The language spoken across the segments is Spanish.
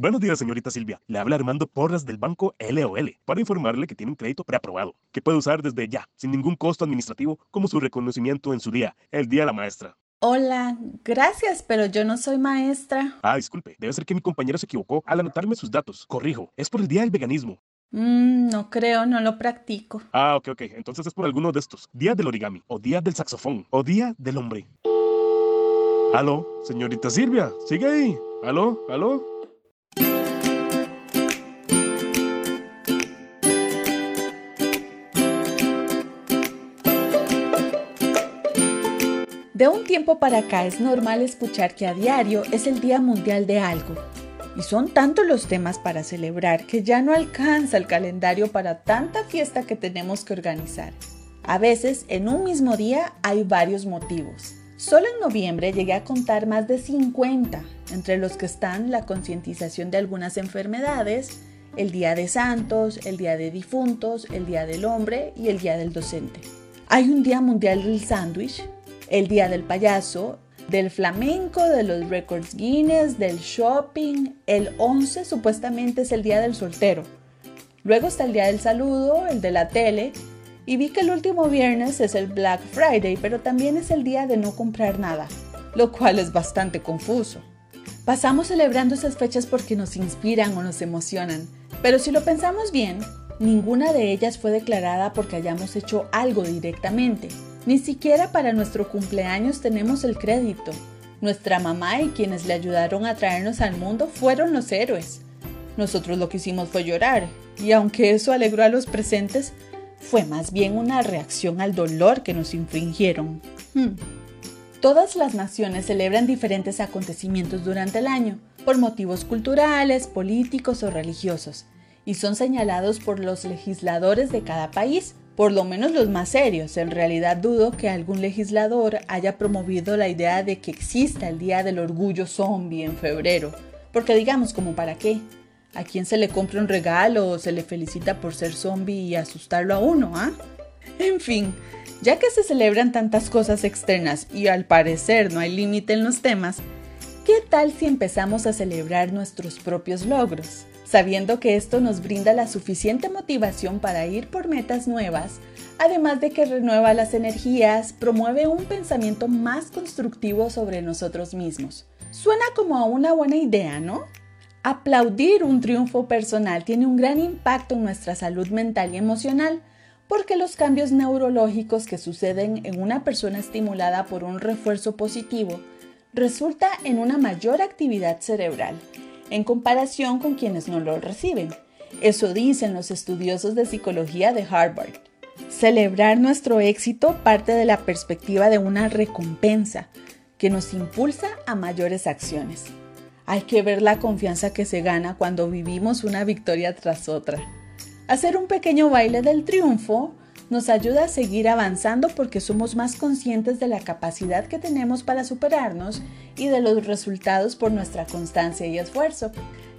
Buenos días, señorita Silvia. Le habla Armando Porras del banco LOL para informarle que tiene un crédito preaprobado que puede usar desde ya, sin ningún costo administrativo, como su reconocimiento en su día, el Día de la Maestra. Hola, gracias, pero yo no soy maestra. Ah, disculpe, debe ser que mi compañero se equivocó al anotarme sus datos. Corrijo, es por el Día del Veganismo. Mm, no creo, no lo practico. Ah, ok, ok. Entonces es por alguno de estos. Día del origami, o día del saxofón, o día del hombre. Aló, señorita Silvia, sigue ahí. Aló, aló. De un tiempo para acá es normal escuchar que a diario es el Día Mundial de algo. Y son tantos los temas para celebrar que ya no alcanza el calendario para tanta fiesta que tenemos que organizar. A veces en un mismo día hay varios motivos. Solo en noviembre llegué a contar más de 50, entre los que están la concientización de algunas enfermedades, el Día de Santos, el Día de Difuntos, el Día del Hombre y el Día del Docente. Hay un Día Mundial del Sándwich, el Día del Payaso, del flamenco, de los records Guinness, del shopping. El 11 supuestamente es el Día del Soltero. Luego está el Día del Saludo, el de la tele. Y vi que el último viernes es el Black Friday, pero también es el día de no comprar nada, lo cual es bastante confuso. Pasamos celebrando esas fechas porque nos inspiran o nos emocionan, pero si lo pensamos bien, ninguna de ellas fue declarada porque hayamos hecho algo directamente. Ni siquiera para nuestro cumpleaños tenemos el crédito. Nuestra mamá y quienes le ayudaron a traernos al mundo fueron los héroes. Nosotros lo que hicimos fue llorar, y aunque eso alegró a los presentes, fue más bien una reacción al dolor que nos infringieron. Hmm. Todas las naciones celebran diferentes acontecimientos durante el año, por motivos culturales, políticos o religiosos, y son señalados por los legisladores de cada país por lo menos los más serios. En realidad dudo que algún legislador haya promovido la idea de que exista el Día del Orgullo Zombie en febrero. Porque digamos, ¿como para qué? ¿A quién se le compra un regalo o se le felicita por ser zombie y asustarlo a uno, ah? En fin, ya que se celebran tantas cosas externas y al parecer no hay límite en los temas, ¿qué tal si empezamos a celebrar nuestros propios logros? Sabiendo que esto nos brinda la suficiente motivación para ir por metas nuevas, además de que renueva las energías, promueve un pensamiento más constructivo sobre nosotros mismos. Suena como a una buena idea, ¿no? Aplaudir un triunfo personal tiene un gran impacto en nuestra salud mental y emocional, porque los cambios neurológicos que suceden en una persona estimulada por un refuerzo positivo resulta en una mayor actividad cerebral, en comparación con quienes no lo reciben. Eso dicen los estudiosos de psicología de Harvard. Celebrar nuestro éxito parte de la perspectiva de una recompensa que nos impulsa a mayores acciones. Hay que ver la confianza que se gana cuando vivimos una victoria tras otra. Hacer un pequeño baile del triunfo nos ayuda a seguir avanzando porque somos más conscientes de la capacidad que tenemos para superarnos y de los resultados por nuestra constancia y esfuerzo.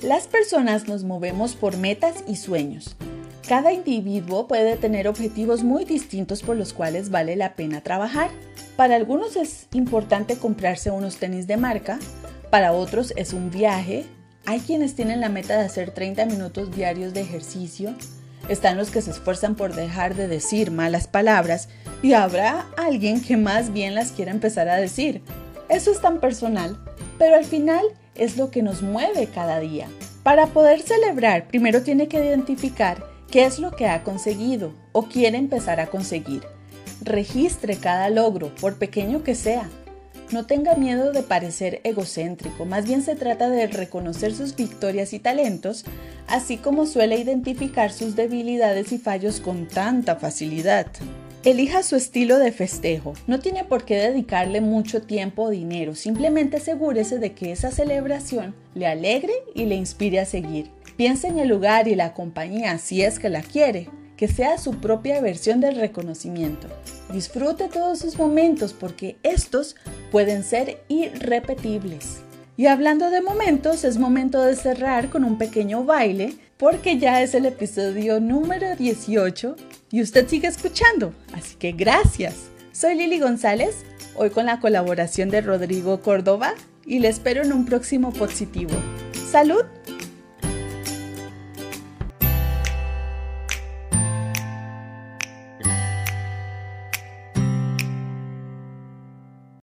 Las personas nos movemos por metas y sueños. Cada individuo puede tener objetivos muy distintos por los cuales vale la pena trabajar. Para algunos es importante comprarse unos tenis de marca, para otros es un viaje, hay quienes tienen la meta de hacer 30 minutos diarios de ejercicio, están los que se esfuerzan por dejar de decir malas palabras y habrá alguien que más bien las quiera empezar a decir. Eso es tan personal, pero al final es lo que nos mueve cada día. Para poder celebrar, primero tiene que identificar qué es lo que ha conseguido o quiere empezar a conseguir. Registre cada logro, por pequeño que sea. No tenga miedo de parecer egocéntrico, más bien se trata de reconocer sus victorias y talentos, así como suele identificar sus debilidades y fallos con tanta facilidad. Elija su estilo de festejo. No tiene por qué dedicarle mucho tiempo o dinero, simplemente asegúrese de que esa celebración le alegre y le inspire a seguir. Piense en el lugar y la compañía si es que la quiere que sea su propia versión del reconocimiento. Disfrute todos sus momentos porque estos pueden ser irrepetibles. Y hablando de momentos, es momento de cerrar con un pequeño baile porque ya es el episodio número 18 y usted sigue escuchando. Así que gracias. Soy Lili González, hoy con la colaboración de Rodrigo Córdoba y le espero en un próximo positivo. ¡Salud!